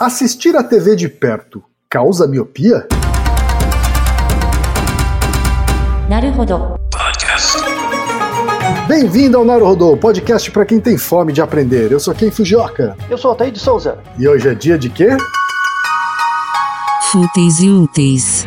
Assistir a TV de perto causa miopia? Naruhodo. Bem-vindo ao Naruhodô, podcast para quem tem fome de aprender. Eu sou Ken Fujioka. Eu sou Altair de Souza. E hoje é dia de quê? Fúteis e úteis.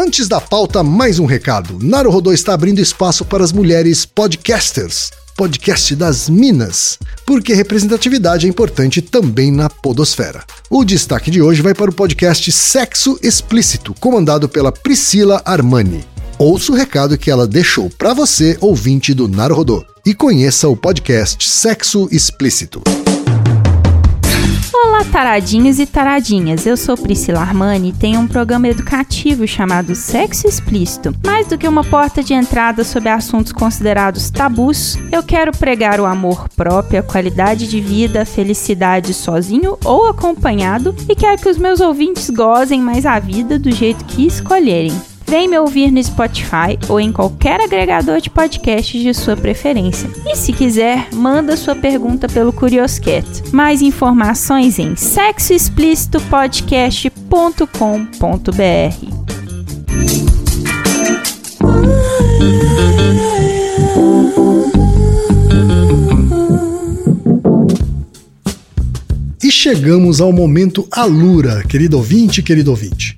Antes da pauta, mais um recado. Naruhodô está abrindo espaço para as mulheres podcasters. Podcast das Minas, porque representatividade é importante também na podosfera. O destaque de hoje vai para o podcast Sexo Explícito, comandado pela Priscila Armani. Ouça o recado que ela deixou para você, ouvinte do Naruhodô, e conheça o podcast Sexo Explícito. Olá, taradinhos e taradinhas. Eu sou Priscila Armani e tenho um programa educativo chamado Sexo Explícito. Mais do que uma porta de entrada sobre assuntos considerados tabus, eu quero pregar o amor próprio, a qualidade de vida, a felicidade sozinho ou acompanhado e quero que os meus ouvintes gozem mais a vida do jeito que escolherem. Vem me ouvir no Spotify ou em qualquer agregador de podcasts de sua preferência. E se quiser, manda sua pergunta pelo Curioscat. Mais informações em sexoexplicitopodcast.com.br. E chegamos ao momento Alura, querido ouvinte, querido ouvinte.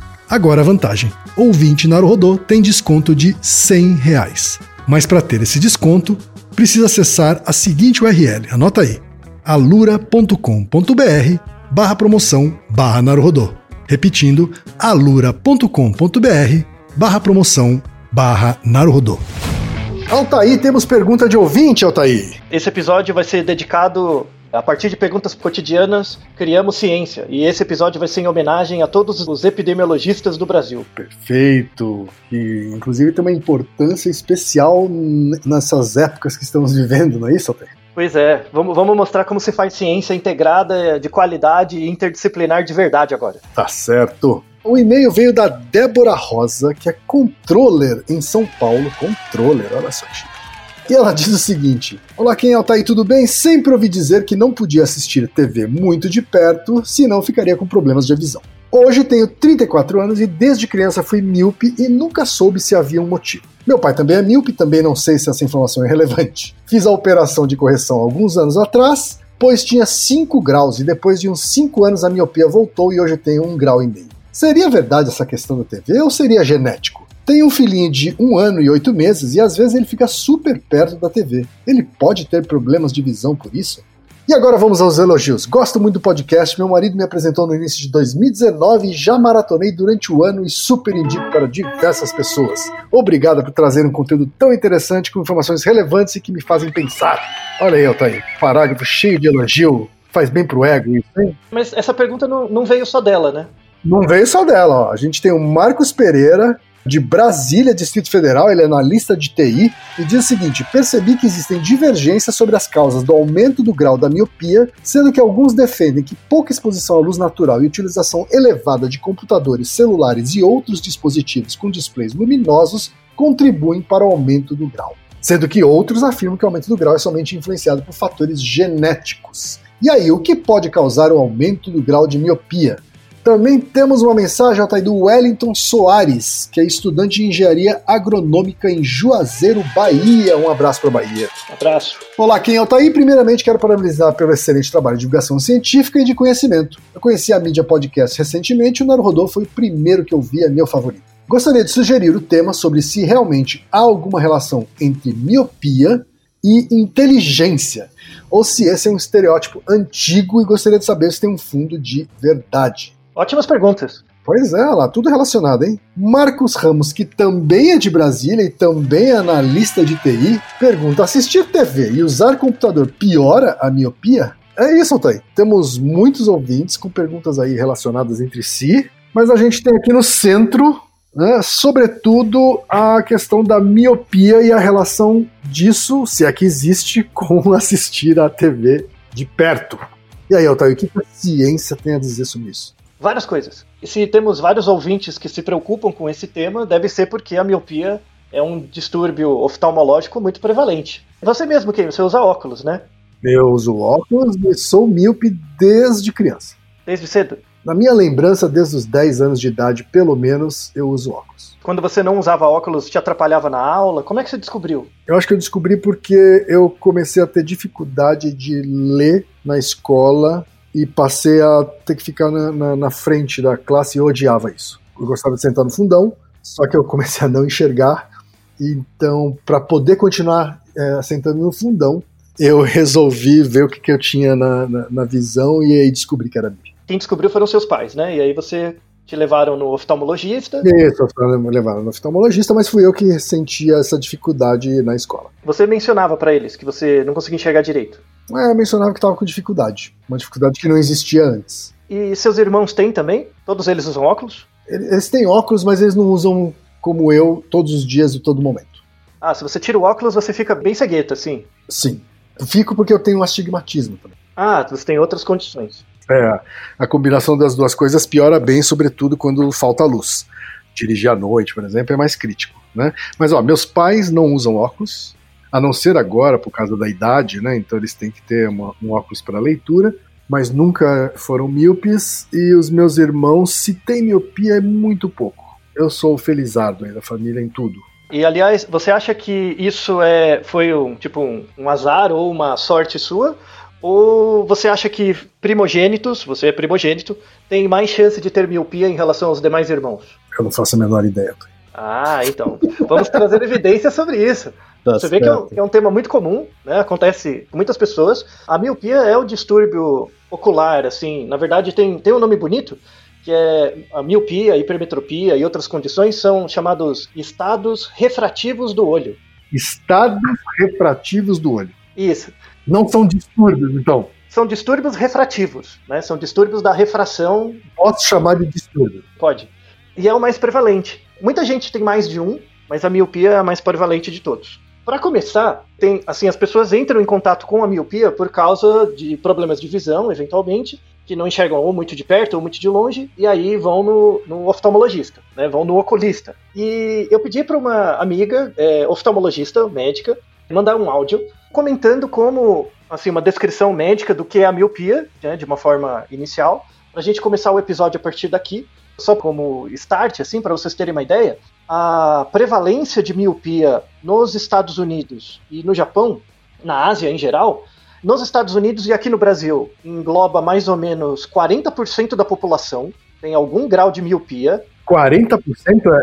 Agora a vantagem: ouvinte Naruhodô tem desconto de 100 reais. Mas para ter esse desconto, precisa acessar a seguinte URL, anota aí, alura.com.br barra promoção barra Naruhodô. Repetindo, alura.com.br barra promoção barra Naruhodô. Altaí, temos pergunta de ouvinte, Altaí. Esse episódio vai ser dedicado a partir de perguntas cotidianas, criamos ciência. E esse episódio vai ser em homenagem a todos os epidemiologistas do Brasil. Perfeito. E inclusive tem uma importância especial nessas épocas que estamos vivendo, não é isso, Altair? Pois é, vamos, vamos mostrar como se faz ciência integrada, de qualidade e interdisciplinar de verdade agora. Tá certo. O e-mail veio da Débora Rosa, que é controller em São Paulo. Controller, olha só, chique. E ela diz o seguinte: Olá, quem é o Thaí, tudo bem? Sempre ouvi dizer que não podia assistir TV muito de perto, senão ficaria com problemas de visão. Hoje tenho 34 anos e desde criança fui míope e nunca soube se havia um motivo. Meu pai também é míope, também não sei se essa informação é relevante. Fiz a operação de correção alguns anos atrás, pois tinha 5 graus e depois de uns 5 anos a miopia voltou e hoje tenho 1 grau e meio. Seria verdade essa questão da TV ou seria genético? Tenho um filhinho de um ano e oito meses e às vezes ele fica super perto da TV. Ele pode ter problemas de visão por isso? E agora vamos aos elogios. Gosto muito do podcast. Meu marido me apresentou no início de 2019 e já maratonei durante o ano e super indico para diversas pessoas. Obrigado por trazer um conteúdo tão interessante com informações relevantes e que me fazem pensar. Olha aí, Altair, parágrafo cheio de elogio. Faz bem pro ego isso, hein? Mas essa pergunta não, não veio só dela, né? Não veio só dela, ó. A gente tem o Marcos Pereira, de Brasília, Distrito Federal, ele é analista de TI, e diz o seguinte: percebi que existem divergências sobre as causas do aumento do grau da miopia, sendo que alguns defendem que pouca exposição à luz natural e utilização elevada de computadores, celulares e outros dispositivos com displays luminosos contribuem para o aumento do grau. Sendo que outros afirmam que o aumento do grau é somente influenciado por fatores genéticos. E aí, o que pode causar o aumento do grau de miopia? Também temos uma mensagem Altair, do Wellington Soares, que é estudante de engenharia agronômica em Juazeiro, Bahia. Um abraço para Bahia. Um abraço. Olá, quem é Altair? Primeiramente, quero parabenizar pelo excelente trabalho de divulgação científica e de conhecimento. Eu conheci a mídia podcast recentemente e o Naruhodô foi o primeiro que eu vi, é meu favorito. Gostaria de sugerir o tema sobre se realmente há alguma relação entre miopia e inteligência, ou se esse é um estereótipo antigo e gostaria de saber se tem um fundo de verdade. Ótimas perguntas. Pois é, lá, tudo relacionado, hein? Marcos Ramos, que também é de Brasília e também é analista de TI, pergunta: assistir TV e usar computador piora a miopia? É isso, Altair. Temos muitos ouvintes com perguntas aí relacionadas entre si, mas a gente tem aqui no centro, né, sobretudo, a questão da miopia e a relação disso, se é que existe, com assistir a TV de perto. E aí, Altair, o que a ciência tem a dizer sobre isso? Várias coisas. E se temos vários ouvintes que se preocupam com esse tema, deve ser porque a miopia é um distúrbio oftalmológico muito prevalente. Você mesmo, quem? Você usa óculos, né? Eu uso óculos e sou míope desde criança. Desde cedo? Na minha lembrança, desde os 10 anos de idade, pelo menos, eu uso óculos. Quando você não usava óculos, te atrapalhava na aula? Como é que você descobriu? Eu acho que eu descobri porque eu comecei a ter dificuldade de ler na escola e passei a ter que ficar na, na, na, frente da classe e eu odiava isso. Eu gostava de sentar no fundão, só que eu comecei a não enxergar. Então, para poder continuar é, sentando no fundão, eu resolvi ver o que, que eu tinha na, na, na visão e aí descobri que era mim. Quem descobriu foram seus pais, né? E aí você te levaram no oftalmologista. Isso, me levaram no oftalmologista, mas fui eu que sentia essa dificuldade na escola. Você mencionava para eles que você não conseguia enxergar direito. É, mencionava que estava com dificuldade. Uma dificuldade que não existia antes. E seus irmãos têm também? Todos eles usam óculos? Eles têm óculos, mas eles não usam como eu todos os dias e todo momento. Ah, se você tira o óculos, você fica bem cegueta, sim? Sim. Eu fico porque eu tenho um astigmatismo também. Ah, você tem outras condições. É, a combinação das duas coisas piora bem, sobretudo quando falta luz. Dirigir à noite, por exemplo, é mais crítico, né? Mas, ó, meus pais não usam óculos, a não ser agora por causa da idade, né? Então eles têm que ter uma, um óculos para leitura, mas nunca foram míopes e os meus irmãos, se tem miopia, é muito pouco. Eu sou o felizardo aí da família em tudo. E aliás, você acha que isso é foi um tipo um, um azar ou uma sorte sua? Ou você acha que primogênitos, você é primogênito, tem mais chance de ter miopia em relação aos demais irmãos? Eu não faço a menor ideia. Ah, então. Vamos trazer evidências sobre isso. Tá Você vê que é, um, que é, um, tema muito comum, né? Acontece com muitas pessoas. A miopia é o distúrbio ocular, assim. Na verdade, tem, tem um nome bonito, que é a miopia, a hipermetropia e outras condições são chamados estados refrativos do olho. Estados refrativos do olho. Isso. Não são distúrbios, então. São distúrbios refrativos, né? São distúrbios da refração. Posso chamar de distúrbio? Pode. E é o mais prevalente. Muita gente tem mais de um, mas a miopia é a mais prevalente de todos. Para começar, tem assim as pessoas entram em contato com a miopia por causa de problemas de visão, eventualmente, que não enxergam ou muito de perto ou muito de longe, e aí vão no, no oftalmologista, né? Vão no oculista. E eu pedi para uma amiga, é, oftalmologista, médica, mandar um áudio comentando como, assim, uma descrição médica do que é a miopia, né, de uma forma inicial, para a gente começar o episódio a partir daqui. Só como start, assim, para vocês terem uma ideia, a prevalência de miopia nos Estados Unidos e no Japão, na Ásia em geral, nos Estados Unidos e aqui no Brasil, engloba mais ou menos 40% da população, tem algum grau de miopia. 40%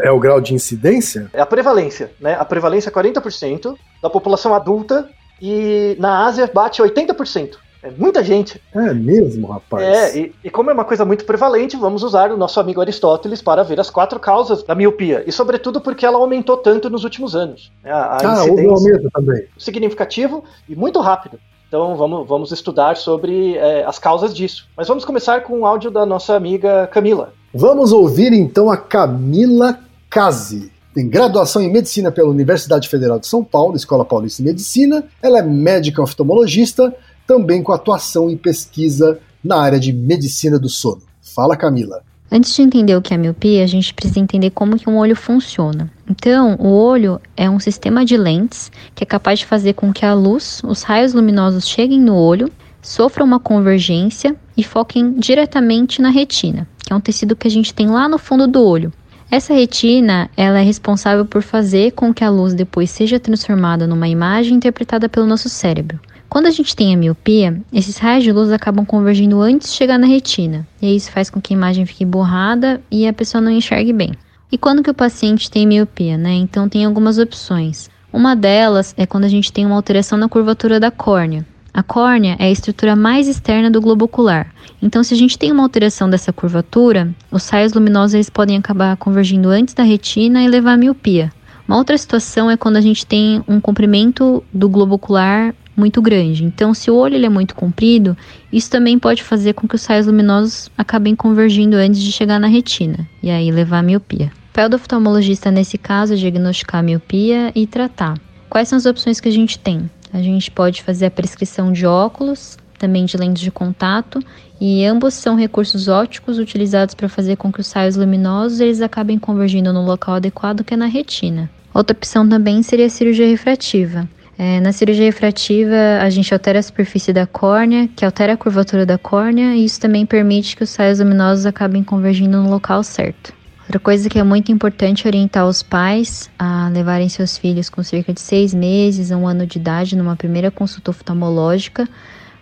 é o grau de incidência? É a prevalência, né? A prevalência é 40% da população adulta e na Ásia bate 80%. É muita gente. É mesmo, rapaz. É, e, e, como é uma coisa muito prevalente, vamos usar o nosso amigo Aristóteles para ver as quatro causas da miopia. E, sobretudo, porque ela aumentou tanto nos últimos anos. A, a ah, houve um aumento também. Significativo e muito rápido. Então vamos, vamos estudar sobre é, as causas disso. Mas vamos começar com o áudio da nossa amiga Camila. Vamos ouvir então a Camila Casi. Tem graduação em medicina pela Universidade Federal de São Paulo, Escola Paulista de Medicina. Ela é médica oftalmologista, também com atuação em pesquisa na área de medicina do sono. Fala, Camila. Antes de entender o que é miopia, a gente precisa entender como que um olho funciona. Então, o olho é um sistema de lentes que é capaz de fazer com que a luz, os raios luminosos cheguem no olho, sofram uma convergência e foquem diretamente na retina, que é um tecido que a gente tem lá no fundo do olho. Essa retina, ela é responsável por fazer com que a luz depois seja transformada numa imagem interpretada pelo nosso cérebro. Quando a gente tem a miopia, esses raios de luz acabam convergindo antes de chegar na retina, e isso faz com que a imagem fique borrada e a pessoa não enxergue bem. E quando que o paciente tem miopia, né? Então tem algumas opções. Uma delas é quando a gente tem uma alteração na curvatura da córnea. A córnea é a estrutura mais externa do globo ocular. Então, se a gente tem uma alteração dessa curvatura, os raios luminosos eles podem acabar convergindo antes da retina e levar à miopia. Uma outra situação é quando a gente tem um comprimento do globo ocular muito grande. Então, se o olho ele é muito comprido, isso também pode fazer com que os raios luminosos acabem convergindo antes de chegar na retina e aí levar à miopia. O papel do oftalmologista nesse caso é diagnosticar a miopia e tratar. Quais são as opções que a gente tem? A gente pode fazer a prescrição de óculos, também de lentes de contato, e ambos são recursos ópticos utilizados para fazer com que os raios luminosos eles acabem convergindo no local adequado que é na retina. Outra opção também seria a cirurgia refrativa. É, na cirurgia refrativa, a gente altera a superfície da córnea, que altera a curvatura da córnea, e isso também permite que os raios luminosos acabem convergindo no local certo. Outra coisa que é muito importante orientar os pais a levarem seus filhos com cerca de seis meses a um ano de idade numa primeira consulta oftalmológica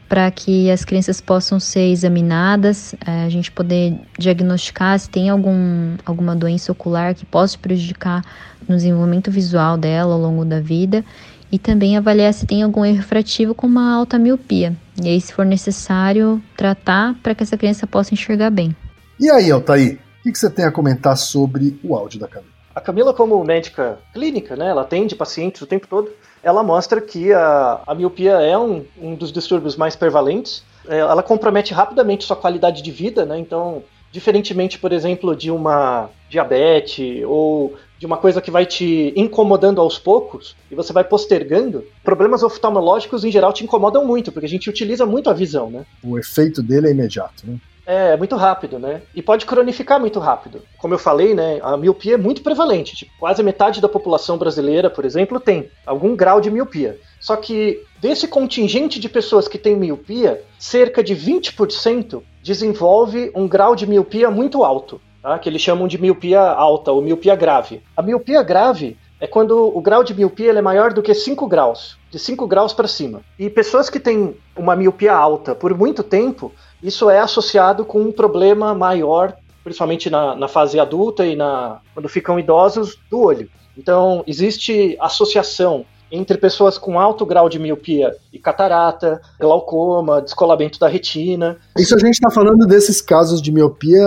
para que as crianças possam ser examinadas, é, a gente poder diagnosticar se tem algum, alguma doença ocular que possa prejudicar no desenvolvimento visual dela ao longo da vida e também avaliar se tem algum erro refrativo com uma alta miopia. E aí, se for necessário, tratar para que essa criança possa enxergar bem. E aí, Altair, o que você tem a comentar sobre o áudio da Camila? A Camila, como médica clínica, né, ela atende pacientes o tempo todo, ela mostra que a, a miopia é um, um dos distúrbios mais prevalentes. É, ela compromete rapidamente sua qualidade de vida, né? Então, diferentemente, por exemplo, de uma diabetes ou de uma coisa que vai te incomodando aos poucos e você vai postergando, problemas oftalmológicos em geral te incomodam muito, porque a gente utiliza muito a visão, né? O efeito dele é imediato, né? É, muito rápido, né? E pode cronificar muito rápido. Como eu falei, né, a miopia é muito prevalente. Tipo, quase metade da população brasileira, por exemplo, tem algum grau de miopia. Só que desse contingente de pessoas que tem miopia, cerca de 20% desenvolve um grau de miopia muito alto tá? que eles chamam de miopia alta ou miopia grave. A miopia grave é quando o grau de miopia é maior do que 5 graus, de 5 graus para cima. E pessoas que têm uma miopia alta por muito tempo, isso é associado com um problema maior, principalmente na, na fase adulta e na, quando ficam idosos, do olho. Então, existe associação entre pessoas com alto grau de miopia e catarata, glaucoma, descolamento da retina. Isso a gente está falando desses casos de miopia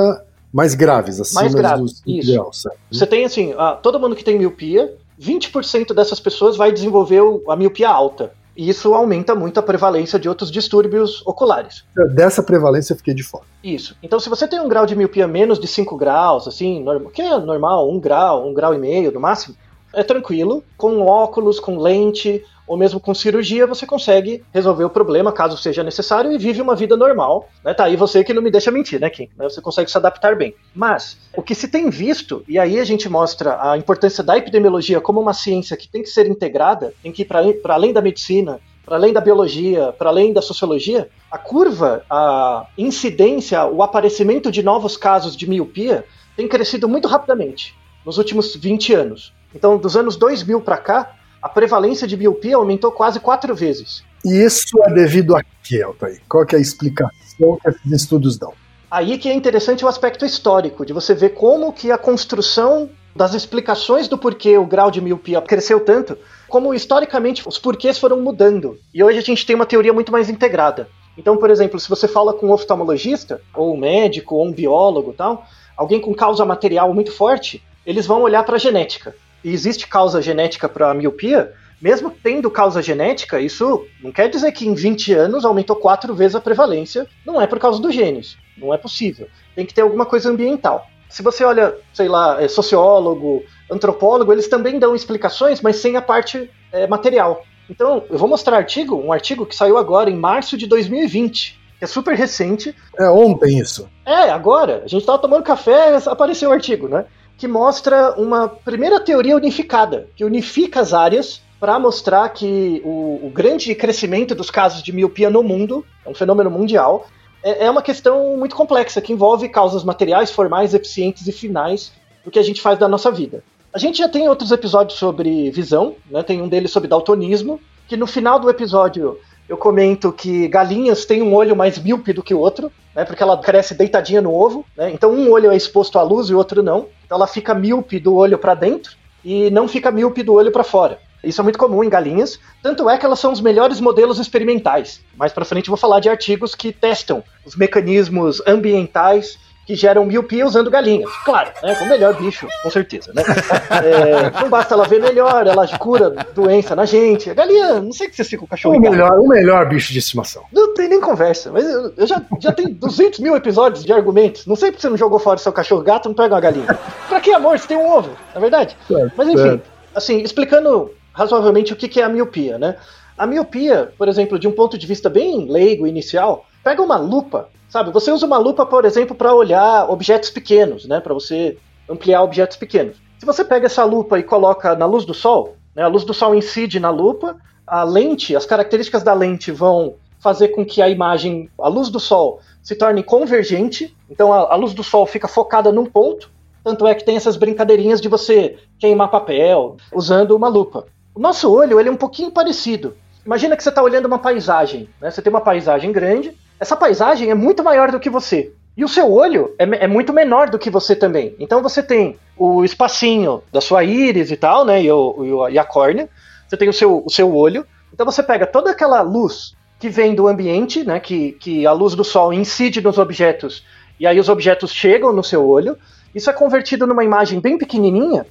mais graves, acima mais graves, do ideal, certo? Você tem assim, a, todo mundo que tem miopia, 20% dessas pessoas vai desenvolver a miopia alta. E isso aumenta muito a prevalência de outros distúrbios oculares. Dessa prevalência eu fiquei de fora. Isso. Então, se você tem um grau de miopia menos de 5 graus, assim, que é normal, 1 grau, 1 grau e meio no máximo, é tranquilo. Com óculos, com lente, ou mesmo com cirurgia, você consegue resolver o problema caso seja necessário e vive uma vida normal. Né? Tá aí você que não me deixa mentir, né, Kim? Né? Você consegue se adaptar bem. Mas o que se tem visto, e aí a gente mostra a importância da epidemiologia como uma ciência que tem que ser integrada, tem que ir para além da medicina, para além da biologia, para além da sociologia, a curva, a incidência, o aparecimento de novos casos de miopia tem crescido muito rapidamente nos últimos 20 anos. Então, dos anos 2000 para cá, a prevalência de miopia aumentou quase quatro vezes. E isso é devido a que, Altair? Qual que é a explicação que esses estudos dão? Aí que é interessante o aspecto histórico, de você ver como que a construção das explicações do porquê o grau de miopia cresceu tanto, como historicamente os porquês foram mudando. E hoje a gente tem uma teoria muito mais integrada. Então, por exemplo, se você fala com um oftalmologista, ou um médico, ou um biólogo tal, alguém com causa material muito forte, eles vão olhar para a genética e existe causa genética para miopia, mesmo tendo causa genética, isso não quer dizer que em 20 anos aumentou quatro vezes a prevalência. Não é por causa dos genes. Não é possível. Tem que ter alguma coisa ambiental. Se você olha, sei lá, é sociólogo, antropólogo, eles também dão explicações, mas sem a parte é, material. Então, eu vou mostrar um artigo, um artigo que saiu agora em março de 2020, que é super recente. É ontem isso. É, agora. A gente estava tomando café, apareceu o artigo, né? Que mostra uma primeira teoria unificada, que unifica as áreas para mostrar que o, o, grande crescimento dos casos de miopia no mundo, é um fenômeno mundial, é, é uma questão muito complexa, que envolve causas materiais, formais, eficientes e finais do que a gente faz da nossa vida. A gente já tem outros episódios sobre visão, né? tem um deles sobre daltonismo, que no final do episódio eu comento que galinhas têm um olho mais míope do que o outro, né, porque ela cresce deitadinha no ovo, né, então um olho é exposto à luz e o outro não. Então ela fica míope do olho para dentro e não fica míope do olho para fora. Isso é muito comum em galinhas, tanto é que elas são os melhores modelos experimentais. Mais para frente eu vou falar de artigos que testam os mecanismos ambientais que geram miopia usando galinhas. Claro, né? O melhor bicho, com certeza, né? É, não basta ela ver melhor, ela cura doença na gente. A galinha, não sei o que vocês ficam com o cachorro. O melhor, o melhor bicho de estimação. Não tem nem conversa. Mas eu, eu já, já tenho 200 mil episódios de argumentos. Não sei porque você não jogou fora seu cachorro gato, não pega uma galinha. Pra que amor? Você tem um ovo, na é verdade? Certo, mas enfim, certo. assim, explicando razoavelmente o que é a miopia, né? A miopia, por exemplo, de um ponto de vista bem leigo inicial, pega uma lupa Sabe, você usa uma lupa, por exemplo, para olhar objetos pequenos, né? Para você ampliar objetos pequenos. Se você pega essa lupa e coloca na luz do sol, né, a luz do sol incide na lupa, a lente, as características da lente vão fazer com que a imagem, a luz do sol, se torne convergente. Então a, a luz do sol fica focada num ponto. Tanto é que tem essas brincadeirinhas de você queimar papel usando uma lupa. O nosso olho ele é um pouquinho parecido. Imagina que você está olhando uma paisagem. Né? Você tem uma paisagem grande essa paisagem é muito maior do que você. E o seu olho é, é, muito menor do que você também. Então você tem o espacinho da sua íris e tal, né? E, o, e a córnea. Você tem o seu, o seu olho. Então você pega toda aquela luz que vem do ambiente, né? Que, que a luz do sol incide nos objetos. E aí os objetos chegam no seu olho. Isso é convertido numa imagem bem pequenininha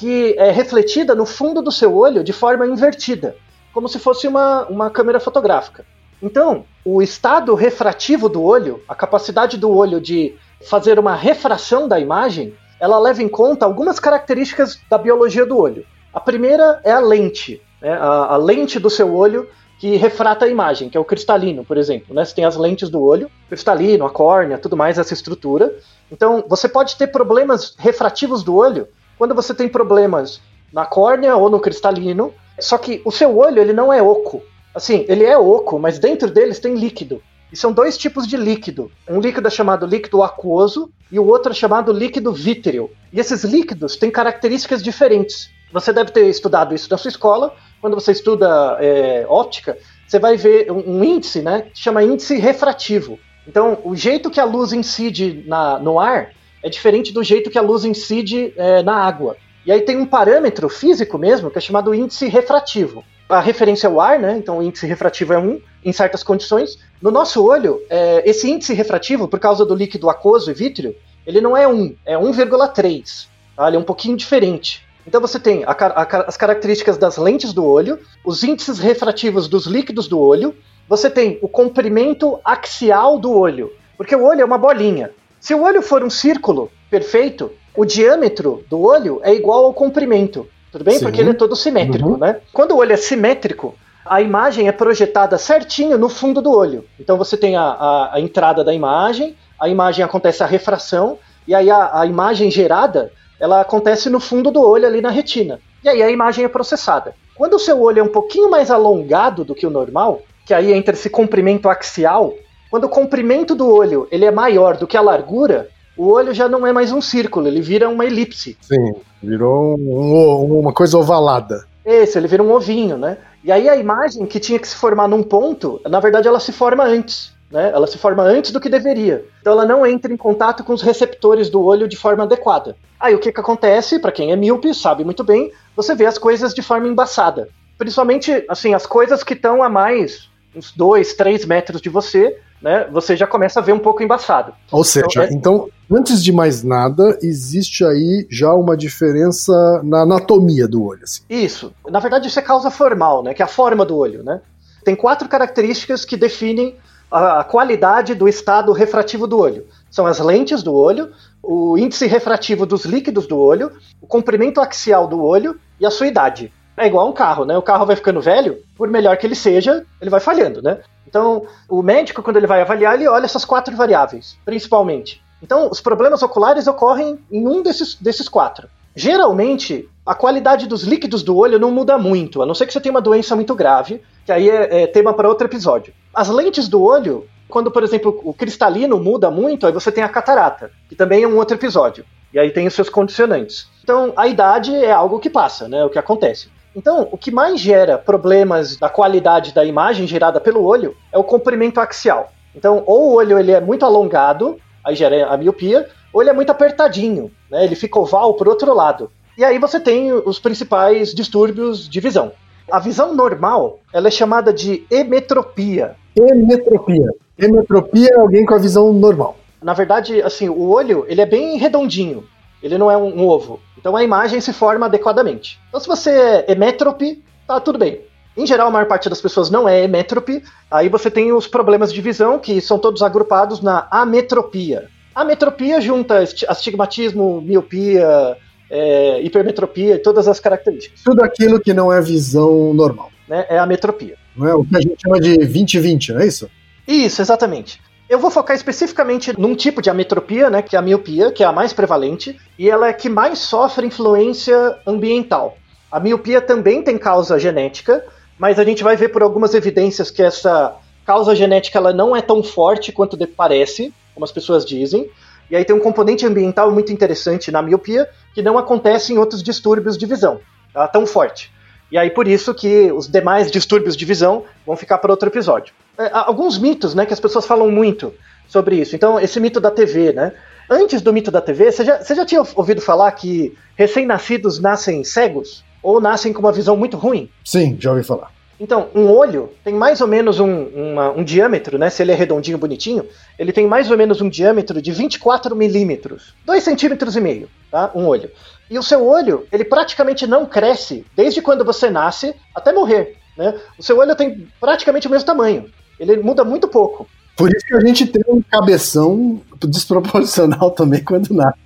que é refletida no fundo do seu olho de forma invertida, como se fosse uma, uma câmera fotográfica. Então, o estado refrativo do olho, a capacidade do olho de fazer uma refração da imagem, ela leva em conta algumas características da biologia do olho. A primeira é a lente, né? a, a, lente do seu olho que refrata a imagem, que é o cristalino, por exemplo. Né? Você tem as lentes do olho, cristalino, a córnea, tudo mais, essa estrutura. Então, você pode ter problemas refrativos do olho quando você tem problemas na córnea ou no cristalino, só que o seu olho ele não é oco. Assim, ele é oco, mas dentro deles tem líquido. E são dois tipos de líquido. Um líquido é chamado líquido aquoso e o outro é chamado líquido vítreo. E esses líquidos têm características diferentes. Você deve ter estudado isso na sua escola. Quando você estuda é, óptica, você vai ver um, um, índice, né? Que chama índice refrativo. Então, o jeito que a luz incide na, no ar é diferente do jeito que a luz incide é, na água. E aí tem um parâmetro físico mesmo que é chamado índice refrativo a referência é o ar, né? Então o índice refrativo é 1 em certas condições. No nosso olho, é, esse índice refrativo, por causa do líquido aquoso e vítreo, ele não é 1, é 1,3. Tá? Ele é um pouquinho diferente. Então você tem a, a, as características das lentes do olho, os índices refrativos dos líquidos do olho, você tem o comprimento axial do olho, porque o olho é uma bolinha. Se o olho for um círculo perfeito, o diâmetro do olho é igual ao comprimento. Tudo bem? Sim. Porque ele é todo simétrico, Uhum. né? Quando o olho é simétrico, a imagem é projetada certinho no fundo do olho. Então você tem a, a- a entrada da imagem, a imagem acontece a refração, e aí a, a imagem gerada, ela acontece no fundo do olho ali na retina. E aí a imagem é processada. Quando o seu olho é um pouquinho mais alongado do que o normal, que aí entra esse comprimento axial, quando o comprimento do olho ele é maior do que a largura, o olho já não é mais um círculo, ele vira uma elipse. Sim, virou um- uma coisa ovalada. Esse, ele vira um ovinho, né? E aí a imagem que tinha que se formar num ponto, na verdade ela se forma antes, né? Ela se forma antes do que deveria. Então ela não entra em contato com os receptores do olho de forma adequada. Aí o que que acontece? Para quem é míope, sabe muito bem, você vê as coisas de forma embaçada. Principalmente, assim, as coisas que estão a mais uns 2, 3 metros de você, né? Você já começa a ver um pouco embaçado. Ou seja, Então, é- então, antes de mais nada, existe aí já uma diferença na anatomia do olho. Assim. Isso. Na verdade, isso é causa formal, né? Que é a forma do olho, né? Tem quatro características que definem a, a qualidade do estado refrativo do olho. São as lentes do olho, o índice refrativo dos líquidos do olho, o comprimento axial do olho e a sua idade. É igual um carro, né? O carro vai ficando velho, por melhor que ele seja, ele vai falhando, né? Então, o médico, quando ele vai avaliar, ele olha essas quatro variáveis, principalmente. Então, os problemas oculares ocorrem em um desses, desses quatro. Geralmente, a qualidade dos líquidos do olho não muda muito, a não ser que você tenha uma doença muito grave, que aí é, é tema para outro episódio. As lentes do olho, quando, por exemplo, o cristalino muda muito, aí você tem a catarata, que também é um outro episódio. E aí tem os seus condicionantes. Então, a idade é algo que passa, né? O que acontece. Então, o que mais gera problemas da qualidade da imagem gerada pelo olho é o comprimento axial. Então, ou o olho ele é muito alongado, aí gera a miopia, ou ele é muito apertadinho, né? Ele fica oval por outro lado. E aí você tem os principais distúrbios de visão. A visão normal, ela é chamada de emetropia. Emetropia. Emetropia é alguém com a visão normal. Na verdade, assim, o olho, ele é bem redondinho. Ele não é um, um ovo. Então a imagem se forma adequadamente. Então se você é emétrope, tá tudo bem. Em geral, a maior parte das pessoas não é emétrope. Aí você tem os problemas de visão, que são todos agrupados na ametropia. A ametropia junta asti- astigmatismo, miopia, é, hipermetropia e todas as características. Tudo aquilo que não é visão normal. Né? É a ametropia. Não é o que a gente chama de 20-20, não é isso? Isso, exatamente. Eu vou focar especificamente num tipo de ametropia, né, que é a miopia, que é a mais prevalente, e ela é que mais sofre influência ambiental. A miopia também tem causa genética, mas a gente vai ver por algumas evidências que essa causa genética ela não é tão forte quanto parece, como as pessoas dizem. E aí tem um componente ambiental muito interessante na miopia que não acontece em outros distúrbios de visão, tá? tão forte. E aí por isso que os demais distúrbios de visão vão ficar para outro episódio. É, alguns mitos, né, que as pessoas falam muito sobre isso. Então, esse mito da TV, né? Antes do mito da TV, você já, você já tinha ouvido falar que recém-nascidos nascem cegos? Ou nascem com uma visão muito ruim? Sim, já ouvi falar. Então, um olho tem mais ou menos um, uma- um diâmetro, né? Se ele é redondinho, bonitinho, ele tem mais ou menos um diâmetro de 24 milímetros. 2 centímetros e meio, tá? Um olho. E o seu olho, ele praticamente não cresce desde quando você nasce até morrer, né? O seu olho tem praticamente o mesmo tamanho. Ele muda muito pouco. Por isso que a gente tem um cabeção desproporcional também quando nasce.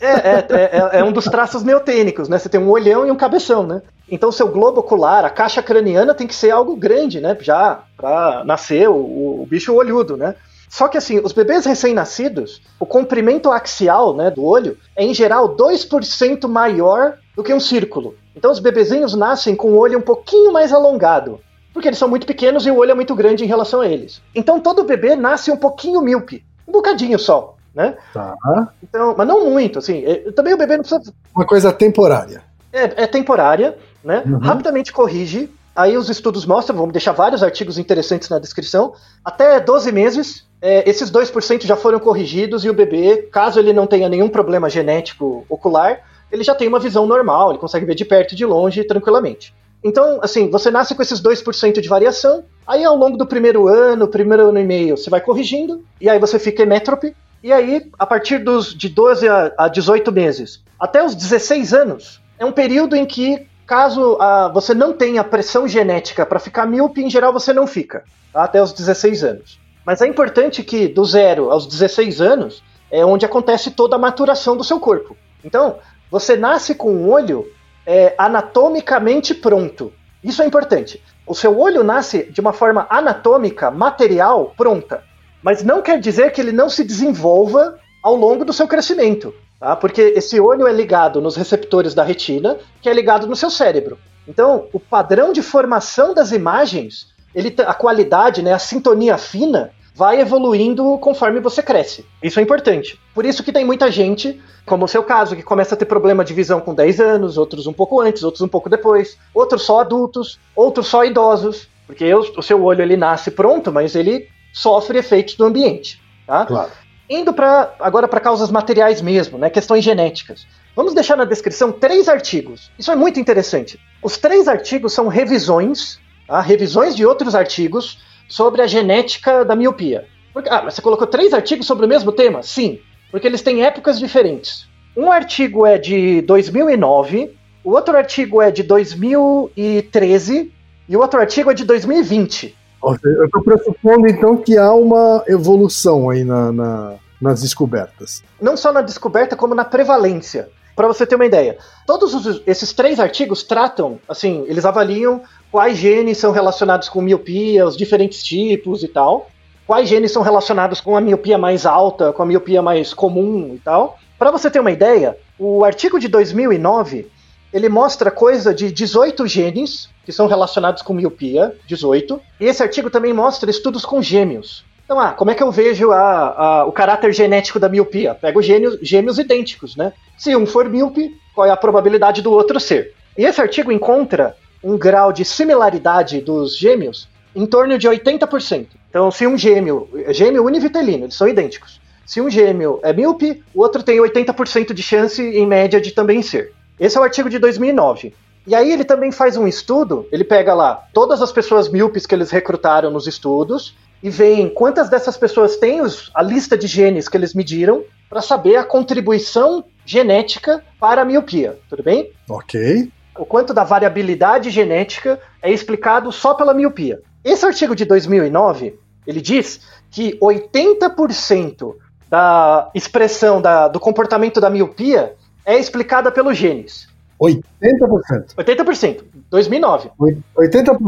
É, é, é, é um dos traços neotênicos, né? Você tem um olhão e um cabeção, né? Então, seu globo ocular, a caixa craniana tem que ser algo grande, né? Já para nascer o, o bicho olhudo, né? Só que assim, os bebês recém-nascidos, o comprimento axial né, do olho é em geral 2% maior do que um círculo. Então os bebezinhos nascem com o olho um pouquinho mais alongado, porque eles são muito pequenos e o olho é muito grande em relação a eles. Então todo bebê nasce um pouquinho míope, um bocadinho só, né? Tá. Então, mas não muito, assim. é- Também o bebê não precisa Uma coisa temporária. é, é temporária, né? Uhum. Rapidamente corrige. Aí os estudos mostram, vamos deixar vários artigos interessantes na descrição. Até 12 meses, é, esses 2% já foram corrigidos e o bebê, caso ele não tenha nenhum problema genético ocular, ele já tem uma visão normal, ele consegue ver de perto e de longe tranquilamente. Então, assim, você nasce com esses 2% de variação, aí ao longo do primeiro ano, primeiro ano e meio, você vai corrigindo, e aí você fica emétrope, e aí, a partir dos de 12 a, a 18 meses, até os 16 anos, é um período em que, caso ah, você não tenha pressão genética para ficar míope, em geral você não fica, tá? até os 16 anos. Mas é importante que do zero aos 16 anos é onde acontece toda a maturação do seu corpo. Então, você nasce com um olho é, anatomicamente pronto. Isso é importante. O seu olho nasce de uma forma anatômica, material, pronta. Mas não quer dizer que ele não se desenvolva ao longo do seu crescimento. Tá? Porque esse olho é ligado nos receptores da retina, que é ligado no seu cérebro. Então, o padrão de formação das imagens, ele, a qualidade, né, a sintonia fina, vai evoluindo conforme você cresce. Isso é importante. Por isso que tem muita gente, como o seu caso, que começa a ter problema de visão com 10 anos, outros um pouco antes, outros um pouco depois, outros só adultos, outros só idosos, porque o seu olho ele nasce pronto, mas ele sofre efeitos do ambiente, tá? Claro. Indo para agora para causas materiais mesmo, né, questões genéticas. Vamos deixar na descrição três artigos. Isso é muito interessante. Os três artigos são revisões, tá? revisões de outros artigos sobre a genética da miopia. Porque, ah, mas você colocou três artigos sobre o mesmo tema? Sim, porque eles têm épocas diferentes. Um artigo é de 2009, o outro artigo é de 2013 e o outro artigo é de 2020. Eu estou pressupondo então que há uma evolução aí na, na, nas descobertas. Não só na descoberta, como na prevalência. Para você ter uma ideia, todos os, esses três artigos tratam, assim, eles avaliam quais genes são relacionados com miopia, os diferentes tipos e tal, quais genes são relacionados com a miopia mais alta, com a miopia mais comum e tal. Para você ter uma ideia, o artigo de 2009 ele mostra coisa de 18 genes que são relacionados com miopia, 18. E esse artigo também mostra estudos com gêmeos. Então, ah, como é que eu vejo a, a, o caráter genético da miopia? Pego gêmeos, gêmeos idênticos, né? Se um for míope, qual é a probabilidade do outro ser? E esse artigo encontra um grau de similaridade dos gêmeos em torno de 80%. Então, se um gêmeo, gêmeo univitelino, eles são idênticos. Se um gêmeo é míope, o outro tem 80% de chance, em média, de também ser. Esse é o artigo de 2009. E aí ele também faz um estudo, ele pega lá todas as pessoas míopes que eles recrutaram nos estudos e vê quantas dessas pessoas têm os, a lista de genes que eles mediram para saber a contribuição genética para a miopia, tudo bem? Ok o quanto da variabilidade genética é explicado só pela miopia. Esse artigo de 2009, ele diz que 80% da expressão da, do comportamento da miopia é explicada pelos genes. 80%. 80%, 2009. 80%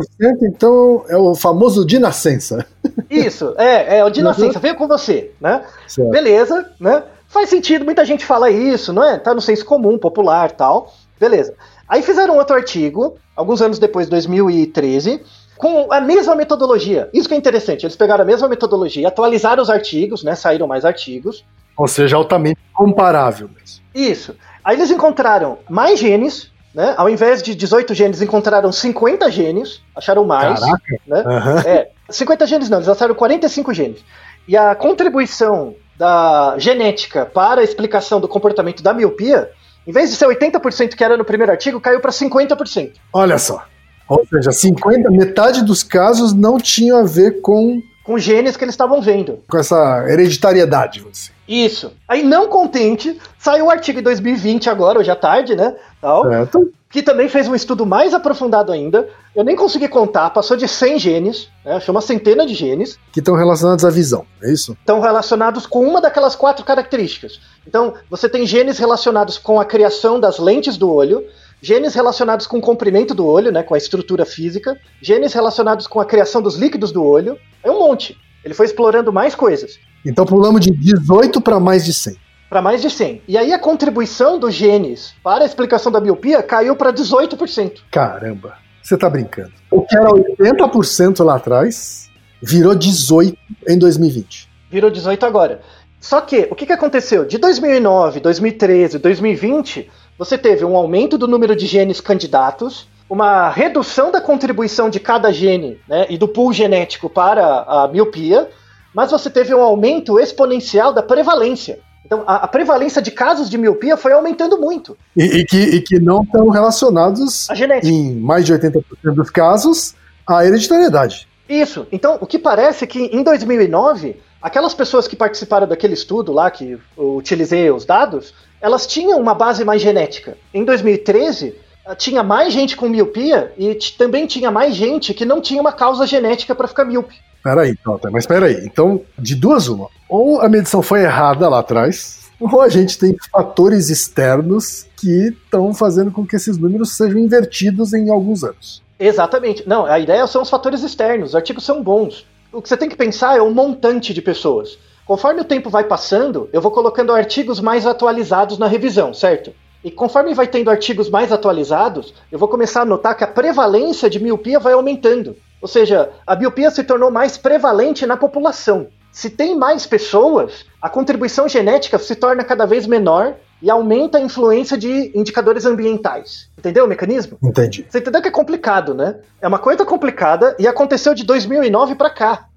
então é o famoso de nascença. Isso, é, é o de nascença, veio com você, né? Certo. Beleza, né? Faz sentido, muita gente fala isso, não é? Tá no senso comum, popular, tal. Beleza. Aí fizeram outro artigo, alguns anos depois, 2013, com a mesma metodologia. Isso que é interessante, eles pegaram a mesma metodologia, atualizaram os artigos, né? Saíram mais artigos. Ou seja, altamente comparável. Mesmo. Isso. Aí eles encontraram mais genes, né? Ao invés de 18 genes, encontraram 50 genes, acharam mais. Caraca. Né? Uhum. É, 50 genes não, eles acharam 45 genes. E a contribuição da genética para a explicação do comportamento da miopia em vez de ser 80% que era no primeiro artigo, caiu para 50%. Olha só. Ou seja, 50, metade dos casos não tinha a ver com com genes que eles estavam vendo. Com essa hereditariedade, você. Isso. Aí, não contente, saiu o artigo em 2020 agora, hoje à tarde, né? Tal, certo. Que também fez um estudo mais aprofundado ainda. Eu nem consegui contar, passou de 100 genes, né? Achou uma centena de genes. Que estão relacionados à visão, é isso? Estão relacionados com uma daquelas quatro características. Então, você tem genes relacionados com a criação das lentes do olho, genes relacionados com o comprimento do olho, né, com a estrutura física, genes relacionados com a criação dos líquidos do olho, é um monte. Ele foi explorando mais coisas. Então pulamos de 18 para mais de 100. Para mais de 100. E aí a contribuição dos genes para a explicação da miopia caiu para 18%. Caramba, você tá brincando. O que era 80% lá atrás virou 18 em 2020. Virou 18 agora. Só que, o que, que aconteceu? De 2009, 2013, 2020, você teve um aumento do número de genes candidatos, uma redução da contribuição de cada gene né, e do pool genético para a miopia, mas você teve um aumento exponencial da prevalência. Então, a, a prevalência de casos de miopia foi aumentando muito. E, e, que, e que, não estão relacionados, em mais de 80% dos casos, à hereditariedade. Isso. Então, o que parece é que em 2009, aquelas pessoas que participaram daquele estudo lá, que eu utilizei os dados, elas tinham uma base mais genética. Em 2013, ah, tinha mais gente com miopia e também tinha mais gente que não tinha uma causa genética para ficar míope. Peraí, Tota, mas peraí. Então, de duas uma. Ou a medição foi errada lá atrás, ou a gente tem fatores externos que estão fazendo com que esses números sejam invertidos em alguns anos. Exatamente. Não, a ideia são os fatores externos. Os artigos são bons. O que você tem que pensar é um montante de pessoas. Conforme o tempo vai passando, eu vou colocando artigos mais atualizados na revisão, certo? E conforme vai tendo artigos mais atualizados, eu vou começar a notar que a prevalência de miopia vai aumentando. Ou seja, a miopia se tornou mais prevalente na população. Se tem mais pessoas, a contribuição genética se torna cada vez menor e aumenta a influência de indicadores ambientais. Entendeu o mecanismo? Entendi. Você entendeu que é complicado, né? É uma coisa complicada e aconteceu de 2009 para cá,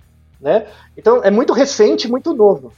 né? Então é muito recente, muito novo.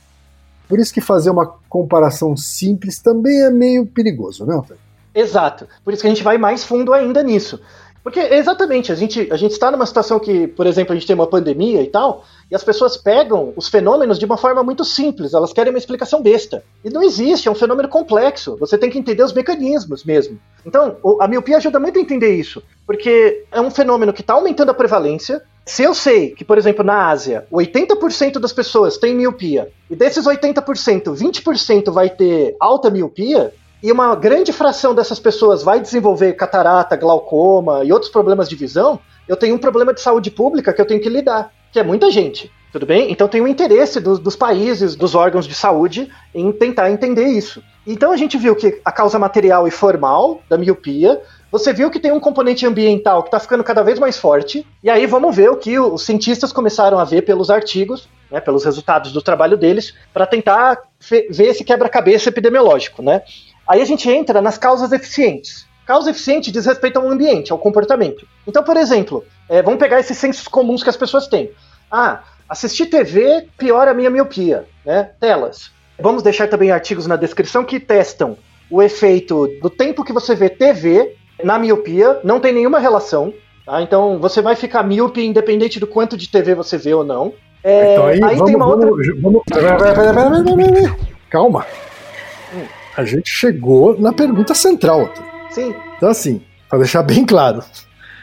Por isso que fazer uma comparação simples também é meio perigoso, né, Antônio? Exato. Por isso que a gente vai mais fundo ainda nisso. Porque, exatamente, a gente, a gente está numa situação que, por exemplo, a gente tem uma pandemia e tal, e as pessoas pegam os fenômenos de uma forma muito simples, elas querem uma explicação besta. E não existe, é um fenômeno complexo, você tem que entender os mecanismos mesmo. Então, a miopia ajuda muito a entender isso, porque é um fenômeno que está aumentando a prevalência. Se eu sei que, por exemplo, na Ásia, 80% das pessoas têm miopia, e desses 80%, 20% vai ter alta miopia, e uma grande fração dessas pessoas vai desenvolver catarata, glaucoma e outros problemas de visão, eu tenho um problema de saúde pública que eu tenho que lidar, que é muita gente. Tudo bem? Então tem o interesse dos países, dos órgãos de saúde em tentar entender isso. Então a gente viu que a causa material e formal da miopia você viu que tem um componente ambiental que está ficando cada vez mais forte, e aí vamos ver o que os cientistas começaram a ver pelos artigos, né, pelos resultados do trabalho deles, para tentar ver esse quebra-cabeça epidemiológico. Né? Aí a gente entra nas causas eficientes. Causa eficiente diz respeito ao ambiente, ao comportamento. Então, por exemplo, é, vamos pegar esses sensos comuns que as pessoas têm. Ah, assistir TV piora a minha miopia, né? Telas. Vamos deixar também artigos na descrição que testam o efeito do tempo que você vê TV na miopia, não tem nenhuma relação. Tá? Então você vai ficar míope independente do quanto de TV você vê ou não. É, então aí, aí vamos, tem uma vamos, outra. Vamos... Calma. Hum a gente chegou na pergunta central. Sim. Então, assim, para deixar bem claro,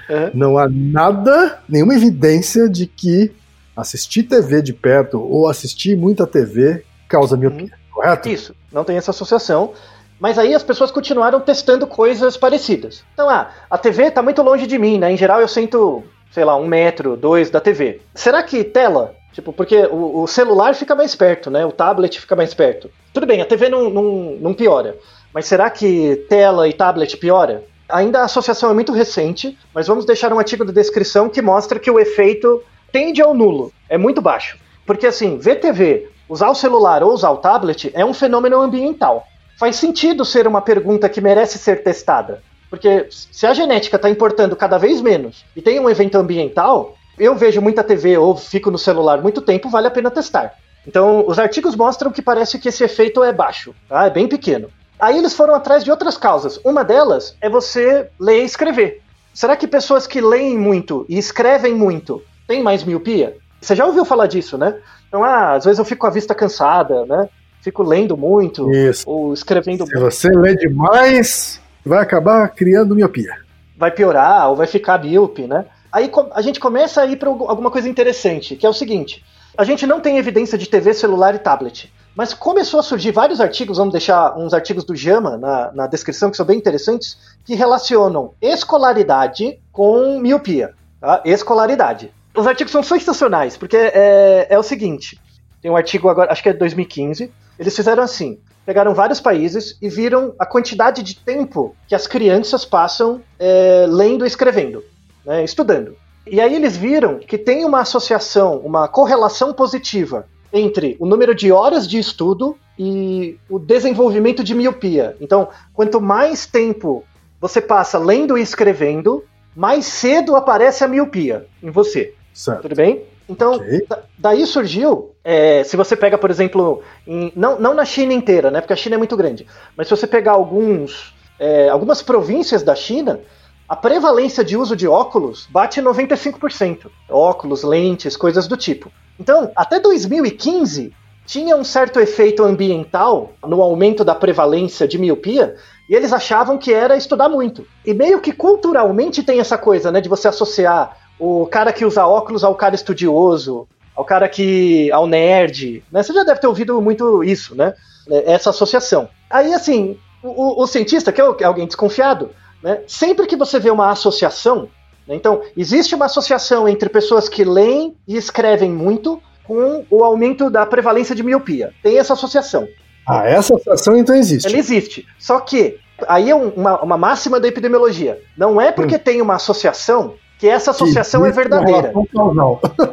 uhum. não há nada, nenhuma evidência de que assistir TV de perto ou assistir muita TV causa miopia, uhum. correto? Isso, não tem essa associação. Mas aí as pessoas continuaram testando coisas parecidas. Então, ah, a TV está muito longe de mim, né? Em geral eu sinto, sei lá, um metro, dois da TV. Será que tela Tipo, porque o, o, celular fica mais perto, né? O tablet fica mais perto. Tudo bem, a TV não, não, não piora. Mas será que tela e tablet piora? Ainda a associação é muito recente, mas vamos deixar um artigo de descrição que mostra que o efeito tende ao nulo, é muito baixo. Porque assim, ver TV, usar o celular ou usar o tablet é um fenômeno ambiental. Faz sentido ser uma pergunta que merece ser testada. Porque se a genética está importando cada vez menos e tem um evento ambiental, eu vejo muita TV ou fico no celular muito tempo, vale a pena testar. Então, os artigos mostram que parece que esse efeito é baixo, tá? é bem pequeno. Aí eles foram atrás de outras causas. Uma delas é você ler e escrever. Será que pessoas que leem muito e escrevem muito têm mais miopia? Você já ouviu falar disso, né? Então, ah, às vezes eu fico com a vista cansada, né? Fico lendo muito Isso. ou escrevendo Se muito. Se você lê demais, vai acabar criando miopia. Vai piorar ou vai ficar míope, né? Aí a gente começa a ir para alguma coisa interessante, que é o seguinte: a gente não tem evidência de TV, celular e tablet. Mas começou a surgir vários artigos, vamos deixar uns artigos do JAMA na, na descrição, que são bem interessantes, que relacionam escolaridade com miopia. Tá? Escolaridade. Os artigos são sensacionais, porque é, é o seguinte: tem um artigo agora, acho que é 2015, eles fizeram assim: pegaram vários países e viram a quantidade de tempo que as crianças passam é, lendo e escrevendo né, estudando. E aí eles viram que tem uma associação, uma correlação positiva entre o número de horas de estudo e o desenvolvimento de miopia. Então, quanto mais tempo você passa lendo e escrevendo, mais cedo aparece a miopia em você. Certo. Tudo bem? Então, okay. daí surgiu, é, se você pega, por exemplo, em, não, não na China inteira, né, porque a China é muito grande, mas se você pegar alguns, é, algumas províncias da China, a prevalência de uso de óculos bate 95%. Óculos, lentes, coisas do tipo. Então, até 2015, tinha um certo efeito ambiental no aumento da prevalência de miopia, e eles achavam que era estudar muito. E meio que culturalmente tem essa coisa, né, de você associar o cara que usa óculos ao cara estudioso, ao cara que. ao nerd. Né? Você já deve ter ouvido muito isso, né? É, Essa associação. Aí, assim, o, o cientista, que é alguém desconfiado, né? sempre que você vê uma associação, né? então, existe uma associação entre pessoas que leem e escrevem muito com o aumento da prevalência de miopia. Tem essa associação. Ah, essa associação então existe. Ela existe. Só que, aí é uma, uma máxima da epidemiologia. Não é porque hum. tem uma associação que essa associação é verdadeira.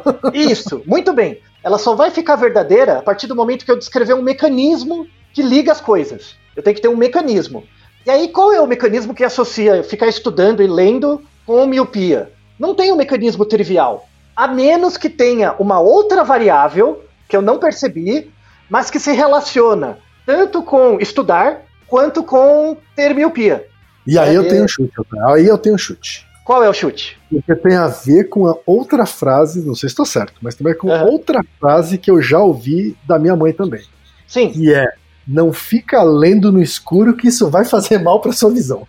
Isso, muito bem. Ela só vai ficar verdadeira a partir do momento que eu descrever um mecanismo que liga as coisas. Eu tenho que ter um mecanismo. E aí, qual é o mecanismo que associa ficar estudando e lendo com miopia? Não tem um mecanismo trivial. A menos que tenha uma outra variável que eu não percebi, mas que se relaciona tanto com estudar quanto com ter miopia. E aí é, eu tenho um chute. Aí eu tenho um chute. Qual é o chute? Porque tem a ver com a outra frase, não sei se estou certo, mas também com uhum. outra frase que eu já ouvi da minha mãe também. Sim. Que é: não fica lendo no escuro que isso vai fazer mal para sua visão.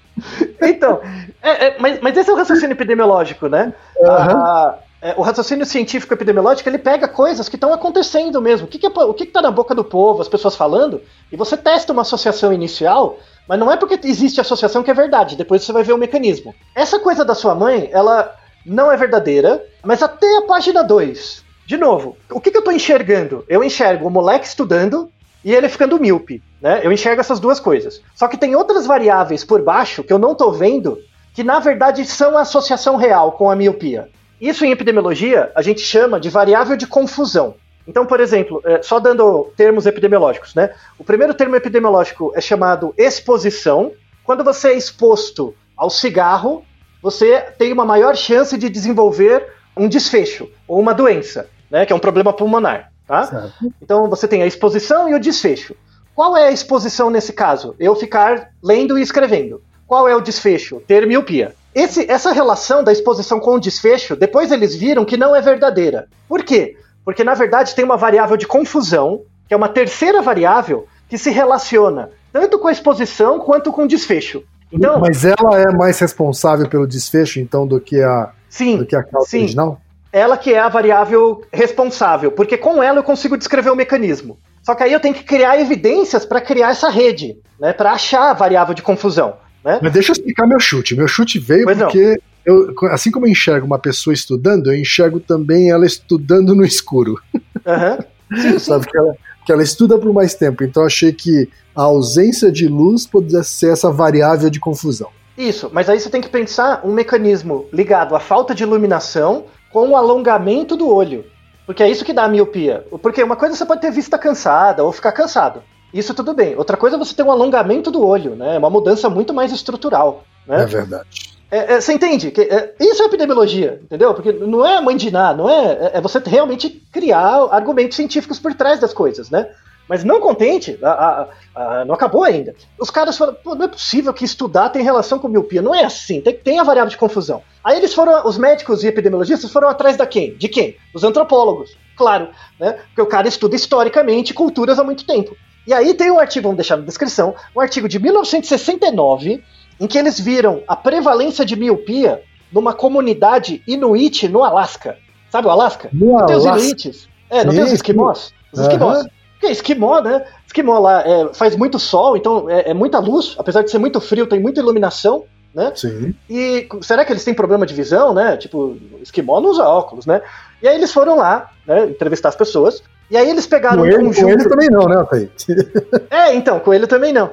Então, é, é, mas, mas esse é o raciocínio epidemiológico, né? Uhum. A, é, o raciocínio científico epidemiológico ele pega coisas que estão acontecendo mesmo. O que, que, é, o que está na boca do povo, as pessoas falando, e você testa uma associação inicial, mas não é porque existe associação que é verdade, depois você vai ver o mecanismo. Essa coisa da sua mãe, ela não é verdadeira, mas até a página 2. De novo, o que, que eu estou enxergando? Eu enxergo o moleque estudando e ele ficando míope. Né? Eu enxergo essas duas coisas. Só que tem outras variáveis por baixo que eu não estou vendo, que na verdade são a associação real com a miopia. Isso em epidemiologia a gente chama de variável de confusão. Então, por exemplo, é, só dando termos epidemiológicos, né? O primeiro termo epidemiológico é chamado exposição. Quando você é exposto ao cigarro, você tem uma maior chance de desenvolver um desfecho ou uma doença, né? Que é um problema pulmonar, tá? Certo. Então você tem a exposição e o desfecho. Qual é a exposição nesse caso? Eu ficar lendo e escrevendo. Qual é o desfecho? Ter miopia. Esse, essa relação da exposição com o desfecho, depois eles viram que não é verdadeira. Por quê? Porque na verdade tem uma variável de confusão, que é uma terceira variável que se relaciona tanto com a exposição quanto com o desfecho. Então, Mas ela é mais responsável pelo desfecho, então, do que a, sim, do que a causa sim. original? Ela que é a variável responsável, porque com ela eu consigo descrever o mecanismo. Só que aí eu tenho que criar evidências para criar essa rede, né, para achar a variável de confusão. Né? Mas deixa eu explicar meu chute. Meu chute veio pois porque, eu, assim como eu enxergo uma pessoa estudando, eu enxergo também ela estudando no escuro. Uhum. Sabe que ela, que ela estuda por mais tempo. Então achei que a ausência de luz poderia ser essa variável de confusão. Isso, mas aí você tem que pensar um mecanismo ligado à falta de iluminação com o alongamento do olho. Porque é isso que dá a miopia. Porque uma coisa você pode ter vista cansada ou ficar cansado. Isso tudo bem. Outra coisa é você ter um alongamento do olho, né? É uma mudança muito mais estrutural. Né? É verdade. É, é, você entende? Que, é, isso é epidemiologia, entendeu? Porque não é mandinar, não é, é. É você realmente criar argumentos científicos por trás das coisas, né? Mas não contente, a, a, a, não acabou ainda. Os caras falaram, não é possível que estudar tem relação com miopia. Não é assim, tem, tem a variável de confusão. Aí eles foram, os médicos e epidemiologistas foram atrás da quem? De quem? Os antropólogos, claro, né? Porque o cara estuda historicamente culturas há muito tempo. E aí tem um artigo, vamos deixar na descrição, um artigo de 1969, em que eles viram a prevalência de miopia numa comunidade inuit no Alasca. Sabe o Alasca? No não tem os inuites? É, não Sim, tem os esquimós? Os esquimós. Uhum. Porque esquimó, né? Esquimó lá é, faz muito sol, então é, é, muita luz, apesar de ser muito frio, tem muita iluminação, né? Sim. E será que eles têm problema de visão, né? Tipo, esquimó não usa óculos, né? E aí eles foram lá, né, entrevistar as pessoas, e aí eles pegaram coelho, um conjunto... Coelho também não, né, Altair? É, então, coelho também não.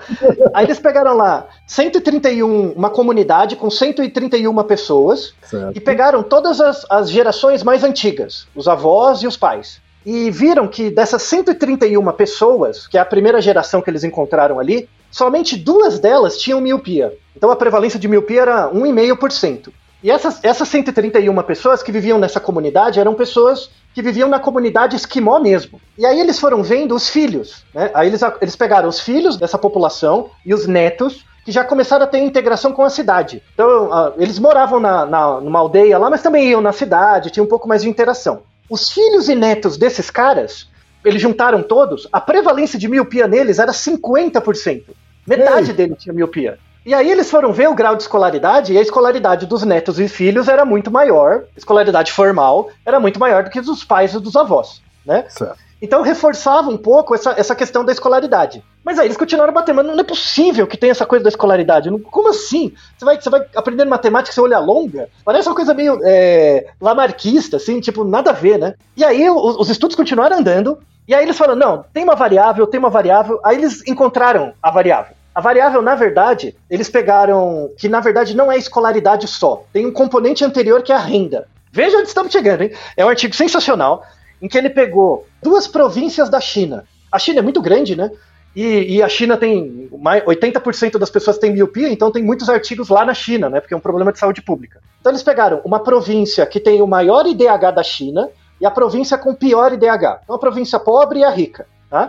Aí eles pegaram lá 131, uma comunidade com 131 pessoas, certo. e pegaram todas as, as gerações mais antigas, os avós e os pais. E viram que dessas 131 pessoas, que é a primeira geração que eles encontraram ali, somente duas delas tinham miopia. Então a prevalência de miopia era 1,5%. E essas, essas 131 pessoas que viviam nessa comunidade eram pessoas que viviam na comunidade esquimó mesmo. E aí eles foram vendo os filhos, né? Aí eles, eles pegaram os filhos dessa população e os netos que já começaram a ter integração com a cidade. Então, uh, eles moravam na, na, numa aldeia lá, mas também iam na cidade, tinha um pouco mais de interação. Os filhos e netos desses caras, eles juntaram todos, a prevalência de miopia neles era 50%. Metade Ei. dele tinha miopia. E aí eles foram ver o grau de escolaridade e a escolaridade dos netos e filhos era muito maior, escolaridade formal era muito maior do que dos pais e dos avós, né? Certo. Então reforçava um pouco essa, essa questão da escolaridade. Mas aí eles continuaram batendo, mas não é possível que tenha essa coisa da escolaridade. Não- Como assim? Você vai, você vai aprendendo matemática sem olhar longa? Parece uma coisa meio é, lamarquista, assim, tipo, nada a ver, né? E aí o- os estudos continuaram andando, e aí eles falaram, não, tem uma variável, tem uma variável. Aí eles encontraram a variável. A variável, na verdade, eles pegaram que na verdade não é escolaridade só. Tem um componente anterior que é a renda. Veja onde estamos chegando, hein? É um artigo sensacional em que ele pegou duas províncias da China. A China é muito grande, né? E, e a China tem mais, 80% das pessoas têm miopia, então tem muitos artigos lá na China, né? Porque é um problema de saúde pública. Então eles pegaram uma província que tem o maior IDH da China e a província com pior IDH. Então a província pobre e a rica. Tá?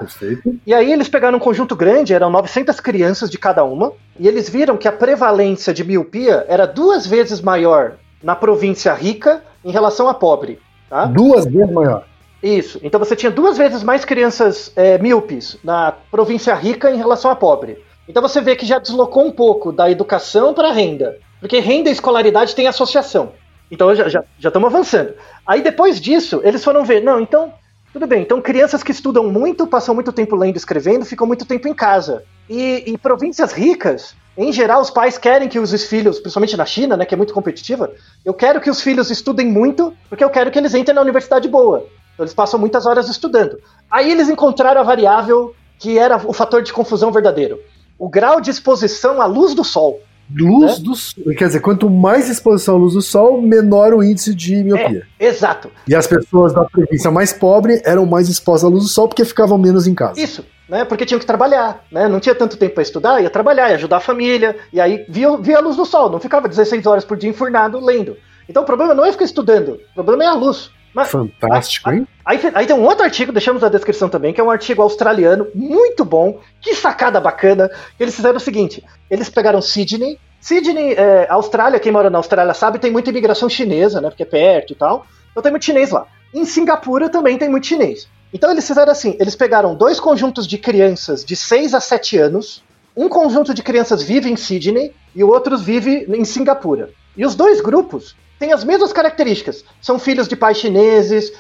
E aí eles pegaram um conjunto grande, eram 900 crianças de cada uma, e eles viram que a prevalência de miopia era duas vezes maior na província rica em relação à pobre. Tá? Duas vezes maior. Isso. Então você tinha duas vezes mais crianças é, míopes na província rica em relação à pobre. Então você vê que já deslocou um pouco da educação para a renda. Porque renda e escolaridade têm associação. Então já já já estamos avançando. Aí depois disso, eles foram ver, não, então, tudo bem, então crianças que estudam muito, passam muito tempo lendo e escrevendo, ficam muito tempo em casa. E em províncias ricas, em geral, os pais querem que os filhos, principalmente na China, né, que é muito competitiva, eu quero que os filhos estudem muito, porque eu quero que eles entrem na universidade boa. Então eles passam muitas horas estudando. Aí eles encontraram a variável que era o fator de confusão verdadeiro. O grau de exposição à luz do sol. Luz do sol. Quer dizer, quanto mais exposição à luz do sol, menor o índice de miopia. Exato. E as pessoas da província mais pobre eram mais expostas à luz do sol porque ficavam menos em casa. Isso, né? Porque tinham que trabalhar, né? Não tinha tanto tempo para estudar, ia trabalhar, ia ajudar a família, e aí via, via a luz do sol, não ficava 16 horas por dia enfurnado lendo. Então o problema não é ficar estudando, o problema é a luz. Mas, Fantástico, hein? Aí, aí tem um outro artigo, deixamos na descrição também, que é um artigo australiano, muito bom, que sacada bacana. Eles fizeram o seguinte: eles pegaram Sydney. Sydney, é, Austrália, quem mora na Austrália sabe, tem muita imigração chinesa, né? Porque é perto e tal. Então tem muito chinês lá. Em Singapura também tem muito chinês. Então eles fizeram assim: eles pegaram dois conjuntos de crianças de 6 a 7 anos. Um conjunto de crianças vive em Sydney e o outro vive em Singapura. E os dois grupos têm as mesmas características. São filhos de pais chineses,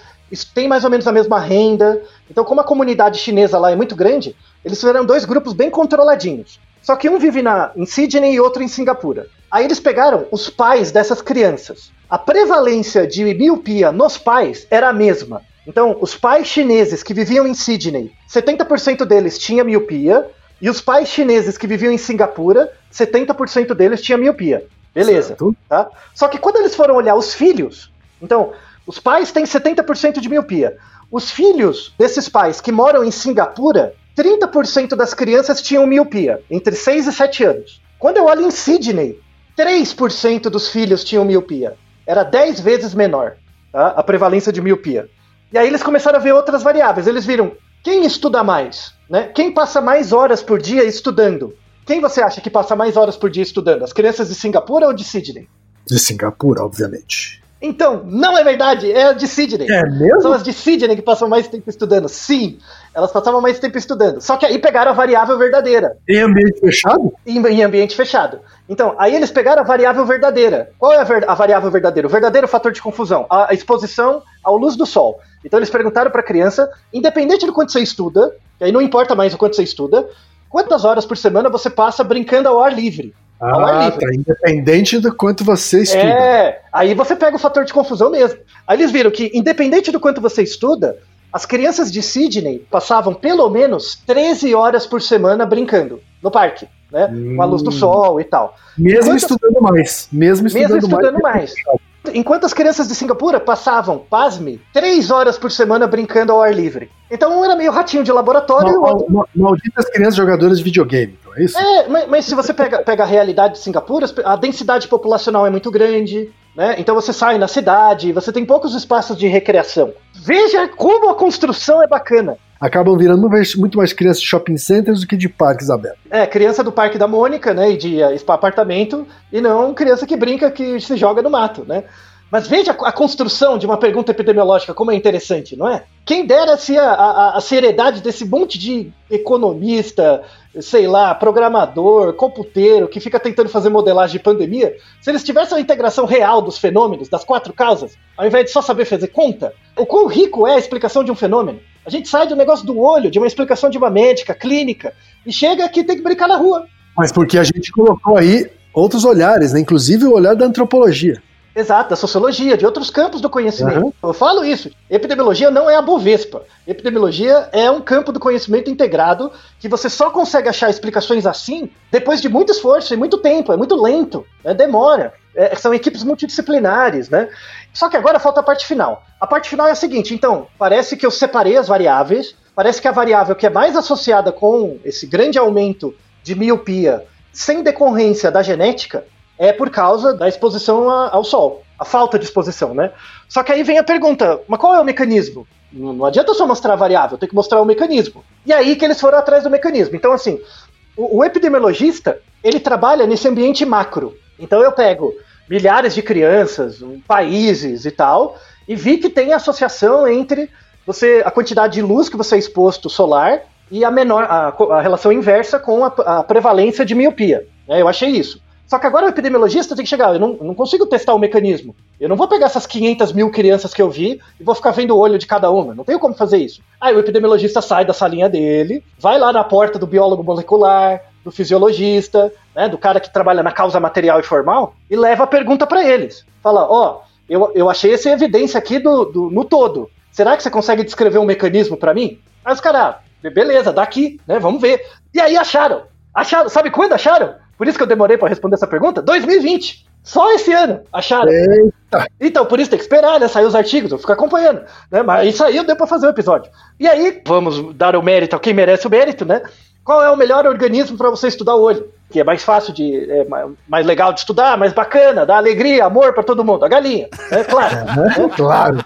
tem mais ou menos a mesma renda. Então, como a comunidade chinesa lá é muito grande, eles fizeram dois grupos bem controladinhos. Só que um vive na, em Sydney e outro em Singapura. Aí eles pegaram os pais dessas crianças. A prevalência de miopia nos pais era a mesma. Então, os pais chineses que viviam em Sydney, 70% deles tinha miopia, e os pais chineses que viviam em Singapura, 70% deles tinha miopia. Beleza. Certo. Tá? Só que quando eles foram olhar os filhos, então, os pais têm 70% de miopia. Os filhos desses pais que moram em Singapura, 30% das crianças tinham miopia, entre 6 e 7 anos. Quando eu olho em Sydney, 3% dos filhos tinham miopia. Era 10 vezes menor tá? a prevalência de miopia. E aí eles começaram a ver outras variáveis. Eles viram quem estuda mais, né? Quem passa mais horas por dia estudando? Quem você acha que passa mais horas por dia estudando? As crianças de Singapura ou de Sydney? De Singapura, obviamente. Então, não é verdade, é a de Sydney. É mesmo? São as de Sydney que passam mais tempo estudando. Sim, elas passavam mais tempo estudando. Só que aí pegaram a variável verdadeira Em ambiente fechado? em, em ambiente fechado. Então, aí eles pegaram a variável verdadeira. Qual é a, ver- a variável verdadeira? O verdadeiro fator de confusão, a, a exposição à luz do sol. Então eles perguntaram para a criança, independente do quanto você estuda, e aí não importa mais o quanto você estuda, quantas horas por semana você passa brincando ao ar livre. Ao ar Ah, livre. tá. Independente do quanto você estuda. É, aí você pega o fator de confusão mesmo. Aí eles viram que, independente do quanto você estuda, as crianças de Sydney passavam pelo menos 13 horas por semana brincando no parque, né? Com a luz do Hum. sol e tal. Mesmo estudando mais. Mesmo estudando, Mesmo estudando mais. mais. Enquanto as crianças de Singapura passavam, pasme, 3 horas por semana brincando ao ar livre. Então um era meio ratinho de laboratório Mal- outro mal- Malditas crianças jogadoras de videogame, então é isso? É, mas, mas se você pega, pega a realidade de Singapura, a densidade populacional é muito grande, né? Então você sai na cidade, você tem poucos espaços de recreação. Veja como a construção é bacana. Acabam virando muito mais- crianças de shopping centers do que de parques abertos. É, criança do Parque da Mônica, né? E de eh, apartamento, e não criança que brinca, que se joga no mato, né? Mas veja a construção de uma pergunta epidemiológica, como é interessante, não é? Quem dera se a, a, a seriedade desse monte de economista, sei lá, programador, computeiro, que fica tentando fazer modelagem de pandemia, se eles tivessem a integração real dos fenômenos, das quatro causas, ao invés de só saber fazer conta, o quão rico é a explicação de um fenômeno. A gente sai do negócio do olho, de uma explicação de uma médica, clínica, e chega aqui tem que brincar na rua. Mas porque a gente colocou aí outros olhares, né? inclusive o olhar da antropologia. Exato, da sociologia, de outros campos do conhecimento. Uhum. Eu falo isso. Epidemiologia não é a Bovespa. Epidemiologia é um campo do conhecimento integrado que você só consegue achar explicações assim depois de muito esforço e muito tempo. É muito lento, né? demora. É, são equipes multidisciplinares, né? Só que agora falta a parte final. A parte final é a seguinte: então, parece que eu separei as variáveis. Parece que a variável que é mais associada com esse grande aumento de miopia sem decorrência da genética é por causa da exposição ao sol, a falta de exposição, né? Só que aí vem a pergunta, mas qual é o mecanismo? Não, adianta só mostrar a variável, tem que mostrar o mecanismo. E aí que eles foram atrás do mecanismo. Então, assim, o, o epidemiologista, ele trabalha nesse ambiente macro. Então eu pego milhares de crianças, países e tal, e vi que tem associação entre você a quantidade de luz que você é exposto solar e a menor a, a relação inversa com a, a prevalência de miopia. Né? Eu achei isso. Só que agora o epidemiologista tem que chegar, eu não, não, consigo testar o mecanismo. Eu não vou pegar essas 500 mil crianças que eu vi e vou ficar vendo o olho de cada uma. Não tenho como fazer isso. Aí o epidemiologista sai da salinha dele, vai lá na porta do biólogo molecular, do fisiologista, né, do cara que trabalha na causa material e formal, e leva a pergunta para eles. Fala, ó, oh, eu, eu achei essa evidência aqui do, do, no todo. Será que você consegue descrever um mecanismo para mim? Aí os caras, ah, beleza, daqui, né, vamos ver. E aí acharam. Acharam, sabe quando acharam? Por isso que eu demorei para responder essa pergunta? 2020. Só esse ano acharam. Eita. Então, por isso tem que esperar, né? Sair os artigos, eu fico acompanhando. Né? Mas aí saiu, deu pra fazer o episódio. E aí, vamos dar o mérito a quem merece o mérito, né? Qual é o melhor organismo para você estudar o olho? Que é mais fácil de. É mais legal de estudar, mais bacana, dá alegria, amor para todo mundo. A galinha, é claro. É, claro.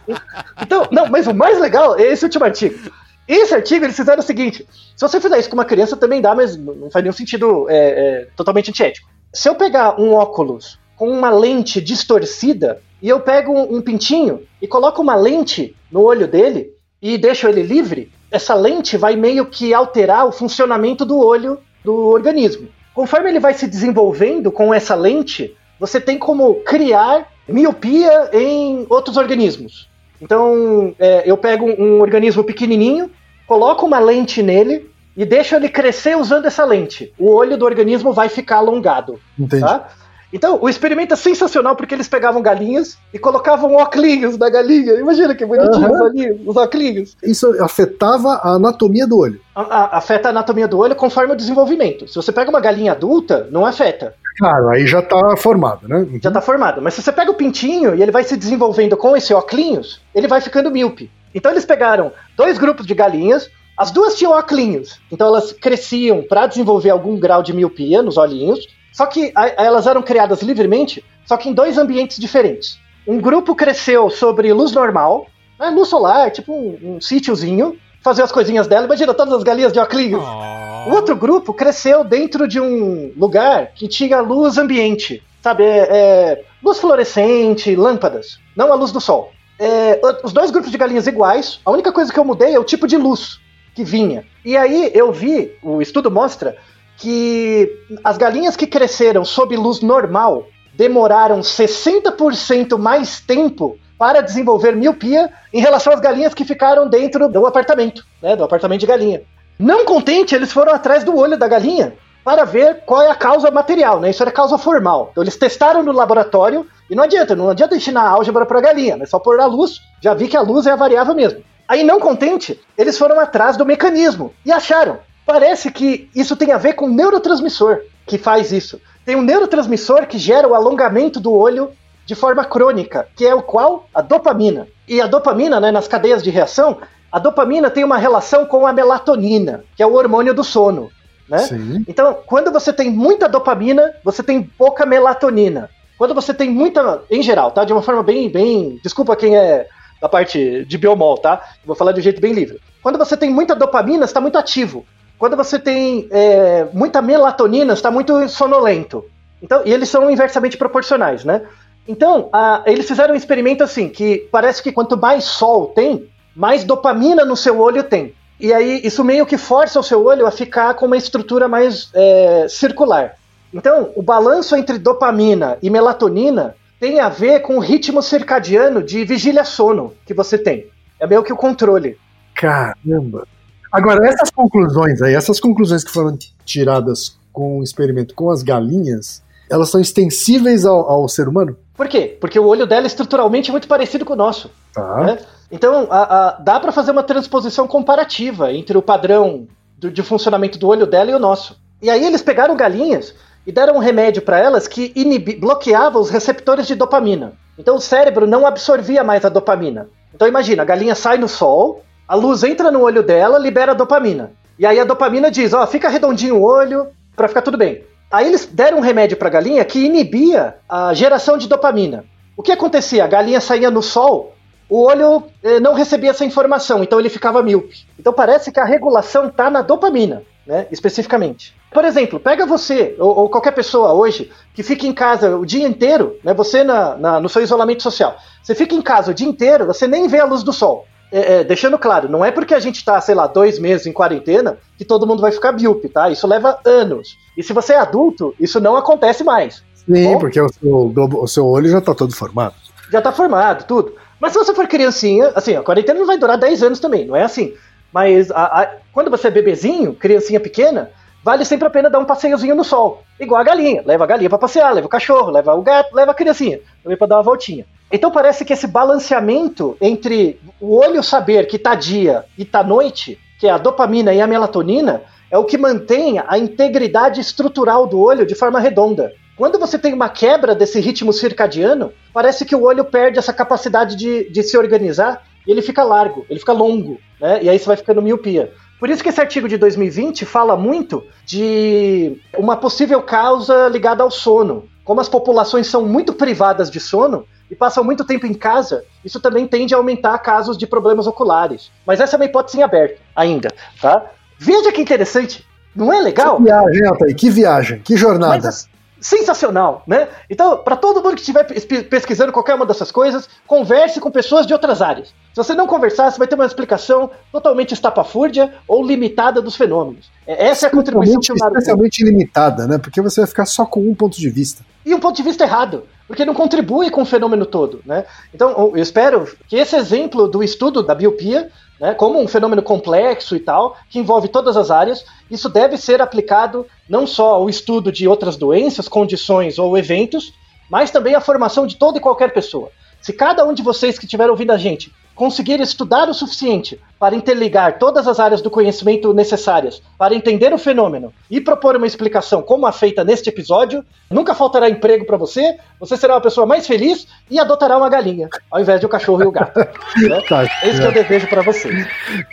Então, não, mas o mais legal é esse último artigo. Esse artigo eles fizeram o seguinte: se você fizer isso com uma criança também dá, mas não faz nenhum sentido é, é, totalmente antiético. Se eu pegar um óculos com uma lente distorcida e eu pego um, um pintinho e coloco uma lente no olho dele e deixo ele livre, essa lente vai meio que alterar o funcionamento do olho do organismo. Conforme ele vai se desenvolvendo com essa lente, você tem como criar miopia em outros organismos. Então, é, eu pego um organismo pequenininho, coloco uma lente nele e deixo ele crescer usando essa lente. O olho do organismo vai ficar alongado. Entendi. Tá? Então, o experimento é sensacional porque eles pegavam galinhas e colocavam óculos da galinha. Imagina que bonitinho uhum. ali, os óculos. Isso afetava a anatomia do olho. A, a, afeta a anatomia do olho conforme o desenvolvimento. Se você pega uma galinha adulta, não afeta. Claro, aí já está formado, né? Uhum. Já está formado. Mas se você pega o pintinho e ele vai se desenvolvendo com esse óculos, ele vai ficando míope. Então eles pegaram dois grupos de galinhas, as duas tinham óculos, então elas cresciam para desenvolver algum grau de miopia nos olhinhos, só que a, elas eram criadas livremente, só que em dois ambientes diferentes. Um grupo cresceu sobre luz normal, né, luz solar, tipo um, um sítiozinho, fazer as coisinhas dela, imagina todas as galinhas de óculos. Oh. O outro grupo cresceu dentro de um lugar que tinha luz ambiente, sabe? É, é, luz fluorescente, lâmpadas, não a luz do sol. É, os dois grupos de galinhas iguais, a única coisa que eu mudei é o tipo de luz que vinha. E aí eu vi, o estudo mostra que as galinhas que cresceram sob luz normal demoraram 60% mais tempo para desenvolver miopia em relação às galinhas que ficaram dentro do apartamento, né, do apartamento de galinha. Não contente, eles foram atrás do olho da galinha para ver qual é a causa material, né? Isso era causa formal. Então eles testaram no laboratório e não adianta, não adianta ensinar álgebra para a galinha, é só pôr a luz. Já vi que a luz é a variável mesmo. Aí, não contente, eles foram atrás do mecanismo e acharam. Parece que isso tem a ver com o neurotransmissor que faz isso. Tem um neurotransmissor que gera o alongamento do olho de forma crônica, que é o qual? A dopamina. E a dopamina, né, nas cadeias de reação, a dopamina tem uma relação com a melatonina, que é o hormônio do sono. Né? Então, quando você tem muita dopamina, você tem pouca melatonina. Quando você tem muita, em geral, tá? De uma forma bem, bem, desculpa quem é da parte de biomol, tá? Vou falar de um jeito bem livre. Quando você tem muita dopamina, está muito ativo. Quando você tem é, muita melatonina, está muito sonolento. Então, e eles são inversamente proporcionais, né? Então, a, eles fizeram um experimento assim, que parece que quanto mais sol tem, mais dopamina no seu olho tem. E aí, isso meio que força o seu olho a ficar com uma estrutura mais é, circular. Então, o balanço entre dopamina e melatonina tem a ver com o ritmo circadiano de vigília-sono que você tem. É meio que o controle. Caramba! Agora, essas conclusões aí, essas conclusões que foram tiradas com o experimento com as galinhas, elas são extensíveis ao, ao ser humano? Por quê? Porque o olho dela estruturalmente é muito parecido com o nosso. Tá. Né? Então, a, a, dá para fazer uma transposição comparativa entre o padrão do, de funcionamento do olho dela e o nosso. E aí eles pegaram galinhas e deram um remédio para elas que inibi, bloqueava os receptores de dopamina. Então o cérebro não absorvia mais a dopamina. Então imagina, a galinha sai no sol, a luz entra no olho dela, libera dopamina. E aí a dopamina diz, ó, fica redondinho o olho para ficar tudo bem. Aí eles deram um remédio para a galinha que inibia a geração de dopamina. O que acontecia? A galinha saía no sol, o olho eh, não recebia essa informação, então ele ficava míope. Então parece que a regulação está na dopamina, né, especificamente. Por exemplo, pega você ou, ou, qualquer pessoa hoje que fica em casa o dia inteiro, né, você na, na, no seu isolamento social, você fica em casa o dia inteiro, você nem vê a luz do sol. É, é, deixando claro, não é porque a gente está, sei lá, dois meses em quarentena que todo mundo vai ficar míope, tá? Isso leva anos. E se você é adulto, isso não acontece mais. Sim, Bom, porque o seu, o seu olho já está todo formado. Já está formado, tudo. Mas se você for criancinha, assim, a quarentena não vai durar 10 anos também, não é assim. Mas a, a, quando você é bebezinho, criancinha pequena, vale sempre a pena dar um passeiozinho no sol. Igual a galinha. Leva a galinha para passear, leva o cachorro, leva o gato, leva a criancinha. Também para dar uma voltinha. Então parece que esse balanceamento entre o olho saber que tá dia e tá noite, que é a dopamina e a melatonina, é o que mantém a integridade estrutural do olho de forma redonda. Quando você tem uma quebra desse ritmo circadiano, parece que o olho perde essa capacidade de, de se organizar e ele fica largo, ele fica longo, né? E aí você vai ficando miopia. Por isso que esse artigo de 2020 fala muito de uma possível causa ligada ao sono. Como as populações são muito privadas de sono e passam muito tempo em casa, isso também tende a aumentar casos de problemas oculares. Mas essa é uma hipótese em aberto ainda, tá? Veja que interessante. Não é legal? Que viagem, Altair, que viagem, que jornada. Mas, sensacional, né? Então, para todo mundo que estiver pesquisando qualquer uma dessas coisas, converse com pessoas de outras áreas. Se você não conversar, você vai ter uma explicação totalmente estapafúrdia ou limitada dos fenômenos. É, essa é a contribuição que o Naruto Especialmente limitada, né? Porque você vai ficar só com um ponto de vista. E um ponto de vista errado, porque não contribui com o fenômeno todo, né? Então, eu espero que esse exemplo do estudo da biopia né, como um fenômeno complexo e tal, que envolve todas as áreas. Isso deve ser aplicado não só ao estudo de outras doenças, condições ou eventos, mas também à formação de toda e qualquer pessoa. Se cada um de vocês que estiver ouvindo a gente conseguir estudar o suficiente para interligar todas as áreas do conhecimento necessárias para entender o fenômeno e propor uma explicação como a feita neste episódio, nunca faltará emprego para você, você será uma pessoa mais feliz e adotará uma galinha, ao invés de o um cachorro e o gato. Né? Tá, Esse é. que eu desejo para vocês.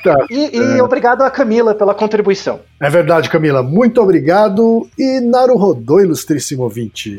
Tá, e, e é. obrigado a Camila pela contribuição. É verdade, Camila. Muito obrigado. E Naru Rodô, ilustríssimo ouvinte.